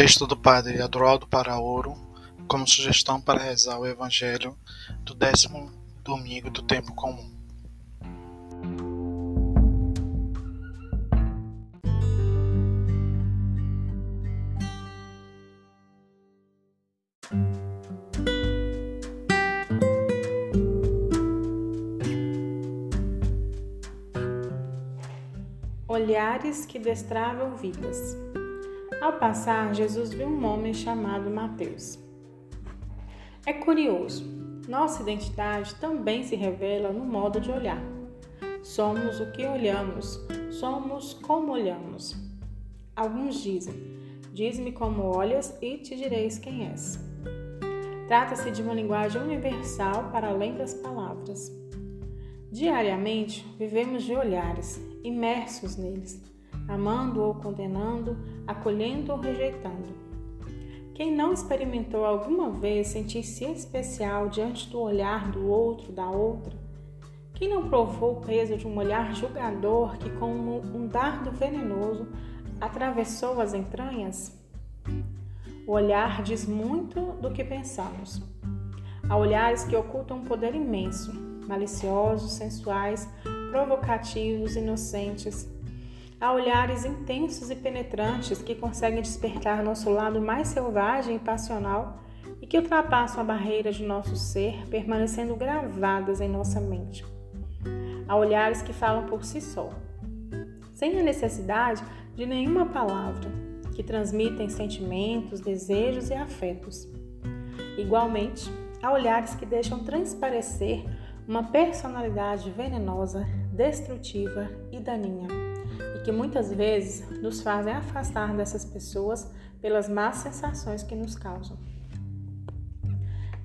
Texto do Padre Adroaldo Paraouro, como sugestão para rezar o Evangelho do décimo domingo do tempo comum. Olhares que destravam vidas. Ao passar, Jesus viu um homem chamado Mateus. É curioso, nossa identidade também se revela no modo de olhar. Somos o que olhamos, somos como olhamos. Alguns dizem: Diz-me como olhas e te direis quem és. Trata-se de uma linguagem universal para além das palavras. Diariamente vivemos de olhares, imersos neles, amando ou condenando, acolhendo ou rejeitando. Quem não experimentou alguma vez sentir-se especial diante do olhar do outro, da outra? Quem não provou o peso de um olhar julgador que, como um dardo venenoso, atravessou as entranhas? O olhar diz muito do que pensamos. Há olhares que ocultam um poder imenso, maliciosos, sensuais, provocativos, inocentes. Há olhares intensos e penetrantes que conseguem despertar nosso lado mais selvagem e passional e que ultrapassam a barreira de nosso ser, permanecendo gravadas em nossa mente. Há olhares que falam por si só, sem a necessidade de nenhuma palavra, que transmitem sentimentos, desejos e afetos. Igualmente, há olhares que deixam transparecer uma personalidade venenosa, destrutiva e daninha, que muitas vezes nos fazem afastar dessas pessoas pelas más sensações que nos causam.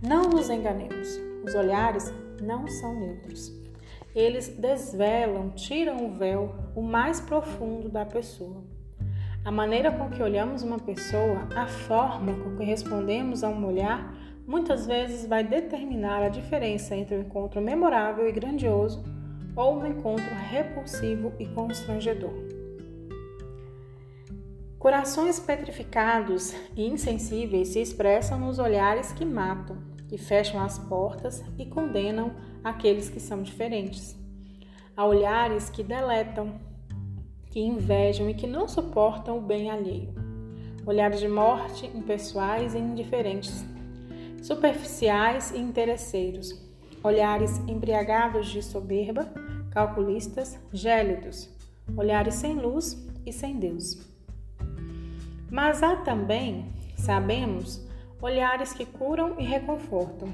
Não nos enganemos, os olhares não são neutros. Eles desvelam, tiram o véu, o mais profundo da pessoa. A maneira com que olhamos uma pessoa, a forma com que respondemos a um olhar, muitas vezes vai determinar a diferença entre um encontro memorável e grandioso ou um encontro repulsivo e constrangedor. Corações petrificados e insensíveis se expressam nos olhares que matam, que fecham as portas e condenam aqueles que são diferentes. Há olhares que deletam, que invejam e que não suportam o bem alheio. Olhares de morte, impessoais e indiferentes superficiais e interesseiros, olhares embriagados de soberba, calculistas, gélidos, olhares sem luz e sem Deus. Mas há também, sabemos, olhares que curam e reconfortam,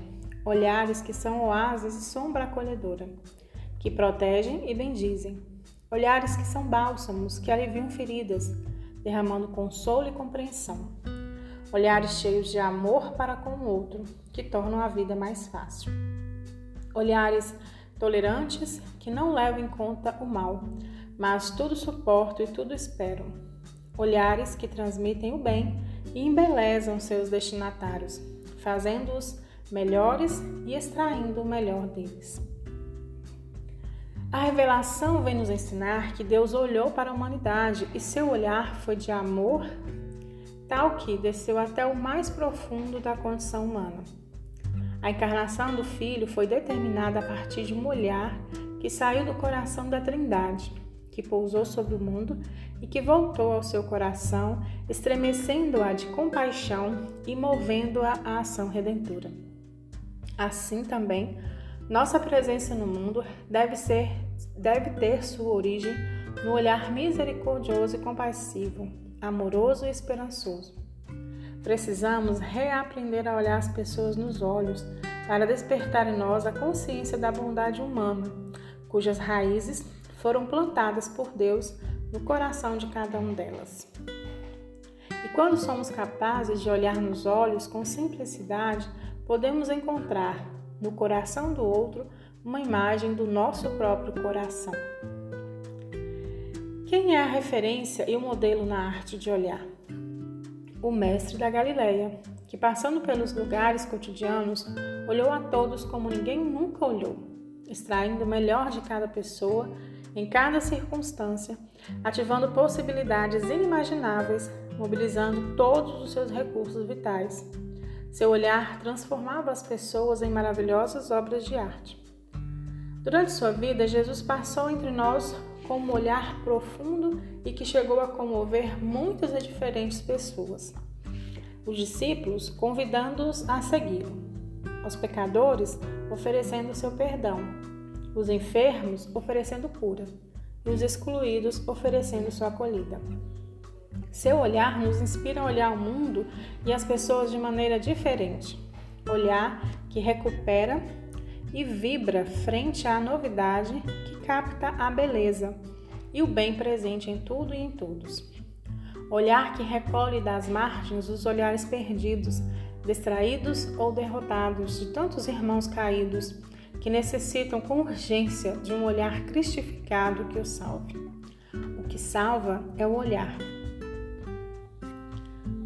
olhares que são oásis e sombra acolhedora, que protegem e bendizem, olhares que são bálsamos que aliviam feridas, derramando consolo e compreensão olhares cheios de amor para com o outro, que tornam a vida mais fácil. Olhares tolerantes que não levam em conta o mal, mas tudo suportam e tudo esperam. Olhares que transmitem o bem e embelezam seus destinatários, fazendo-os melhores e extraindo o melhor deles. A revelação vem nos ensinar que Deus olhou para a humanidade e seu olhar foi de amor, tal que desceu até o mais profundo da condição humana. A encarnação do Filho foi determinada a partir de um olhar que saiu do coração da Trindade, que pousou sobre o mundo e que voltou ao seu coração, estremecendo-a de compaixão e movendo-a à ação redentora. Assim também, nossa presença no mundo deve ser deve ter sua origem no olhar misericordioso e compassivo amoroso e esperançoso. Precisamos reaprender a olhar as pessoas nos olhos para despertar em nós a consciência da bondade humana, cujas raízes foram plantadas por Deus no coração de cada um delas. E quando somos capazes de olhar nos olhos com simplicidade, podemos encontrar no coração do outro uma imagem do nosso próprio coração. Quem é a referência e o modelo na arte de olhar? O mestre da Galileia, que passando pelos lugares cotidianos, olhou a todos como ninguém nunca olhou, extraindo o melhor de cada pessoa em cada circunstância, ativando possibilidades inimagináveis, mobilizando todos os seus recursos vitais. Seu olhar transformava as pessoas em maravilhosas obras de arte. Durante sua vida, Jesus passou entre nós com um olhar profundo e que chegou a comover muitas e diferentes pessoas. Os discípulos convidando-os a segui-lo, aos pecadores oferecendo seu perdão, os enfermos oferecendo cura e os excluídos oferecendo sua acolhida. Seu olhar nos inspira a olhar o mundo e as pessoas de maneira diferente. Olhar que recupera e vibra frente à novidade que capta a beleza e o bem presente em tudo e em todos. Olhar que recolhe das margens os olhares perdidos, distraídos ou derrotados de tantos irmãos caídos que necessitam com urgência de um olhar cristificado que os salve. O que salva é o olhar.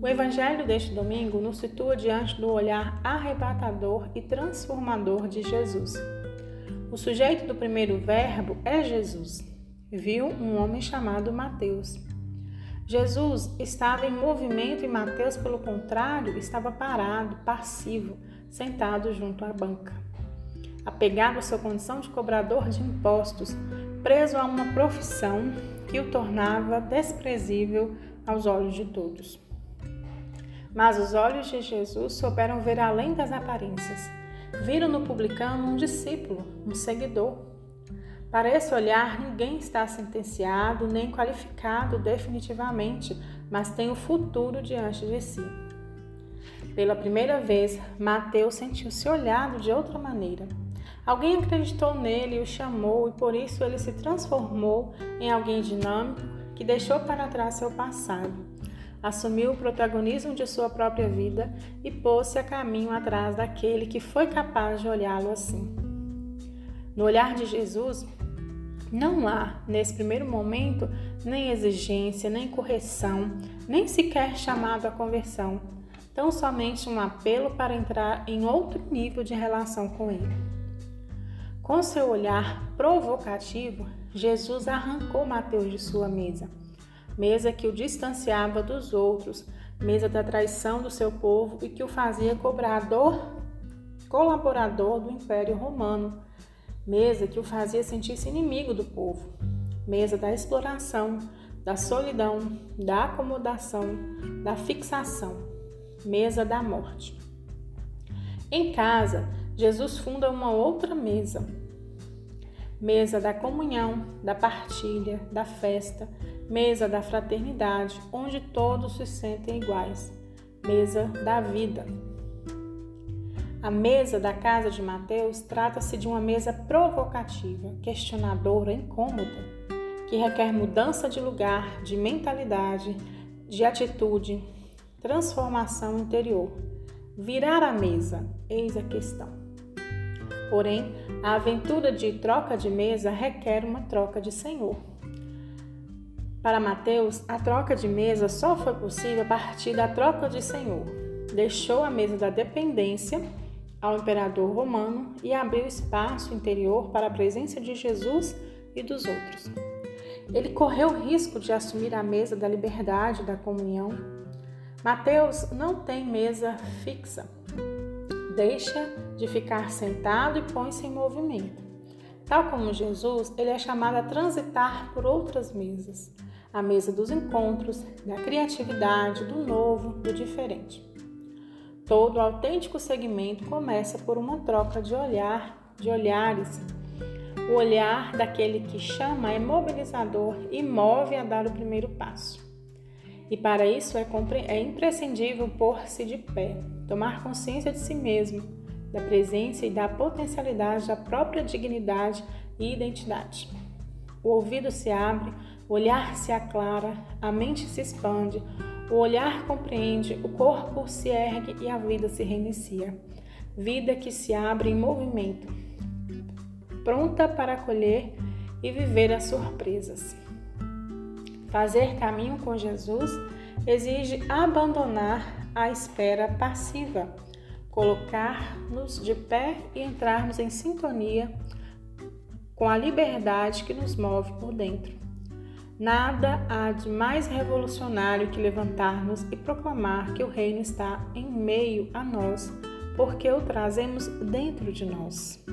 O Evangelho deste domingo nos situa diante do olhar arrebatador e transformador de Jesus. O sujeito do primeiro verbo é Jesus. Viu um homem chamado Mateus. Jesus estava em movimento e Mateus, pelo contrário, estava parado, passivo, sentado junto à banca. Apegado à sua condição de cobrador de impostos, preso a uma profissão que o tornava desprezível aos olhos de todos. Mas os olhos de Jesus souberam ver além das aparências. Viram no publicano um discípulo, um seguidor. Para esse olhar, ninguém está sentenciado nem qualificado definitivamente, mas tem o futuro diante de si. Pela primeira vez, Mateus sentiu-se olhado de outra maneira. Alguém acreditou nele e o chamou, e por isso ele se transformou em alguém dinâmico que deixou para trás seu passado assumiu o protagonismo de sua própria vida e pôs-se a caminho atrás daquele que foi capaz de olhá-lo assim. No olhar de Jesus, não há, nesse primeiro momento, nem exigência, nem correção, nem sequer chamado à conversão, tão somente um apelo para entrar em outro nível de relação com Ele. Com seu olhar provocativo, Jesus arrancou Mateus de sua mesa mesa que o distanciava dos outros, mesa da traição do seu povo e que o fazia cobrador, colaborador do Império Romano, mesa que o fazia sentir-se inimigo do povo, mesa da exploração, da solidão, da acomodação, da fixação, mesa da morte. Em casa, Jesus funda uma outra mesa, mesa da comunhão, da partilha, da festa, mesa da fraternidade, onde todos se sentem iguais, mesa da vida. A mesa da casa de Mateus trata-se de uma mesa provocativa, questionadora, incômoda, que requer mudança de lugar, de mentalidade, de atitude, transformação interior. Virar a mesa, eis a questão. Porém, a aventura de troca de mesa requer uma troca de senhor. Para Mateus, a troca de mesa só foi possível a partir da troca de senhor. Deixou a mesa da dependência ao imperador romano e abriu espaço interior para a presença de Jesus e dos outros. Ele correu o risco de assumir a mesa da liberdade da comunhão. Mateus não tem mesa fixa. Deixa de ficar sentado e põe-se em movimento. Tal como Jesus, ele é chamado a transitar por outras mesas a mesa dos encontros, da criatividade, do novo, do diferente. Todo autêntico segmento começa por uma troca de olhar, de olhares. O olhar daquele que chama é mobilizador e move a dar o primeiro passo. E para isso é, é imprescindível pôr-se de pé, tomar consciência de si mesmo, da presença e da potencialidade da própria dignidade e identidade. O ouvido se abre, o olhar se aclara, a mente se expande, o olhar compreende, o corpo se ergue e a vida se reinicia. Vida que se abre em movimento, pronta para acolher e viver as surpresas. Fazer caminho com Jesus exige abandonar a espera passiva, colocar-nos de pé e entrarmos em sintonia com a liberdade que nos move por dentro. Nada há de mais revolucionário que levantar-nos e proclamar que o Reino está em meio a nós, porque o trazemos dentro de nós.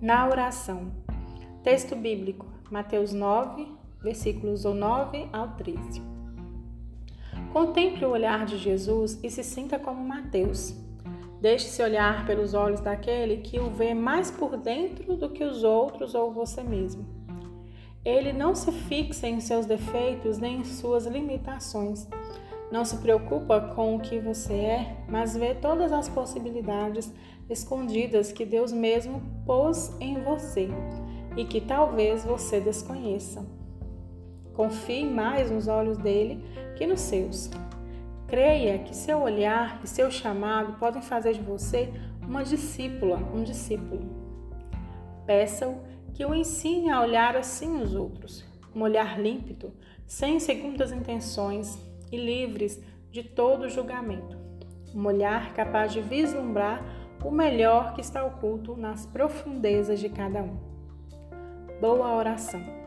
Na oração. Texto bíblico, Mateus 9, versículos 9 ao 13. Contemple o olhar de Jesus e se sinta como Mateus. Deixe-se olhar pelos olhos daquele que o vê mais por dentro do que os outros ou você mesmo. Ele não se fixa em seus defeitos nem em suas limitações. Não se preocupa com o que você é, mas vê todas as possibilidades escondidas que Deus mesmo pôs em você e que talvez você desconheça. Confie mais nos olhos dele que nos seus. Creia que seu olhar e seu chamado podem fazer de você uma discípula, um discípulo. Peça-o que o ensine a olhar assim os outros, um olhar límpido, sem segundas intenções e livres de todo julgamento. Um olhar capaz de vislumbrar o melhor que está oculto nas profundezas de cada um. Boa oração.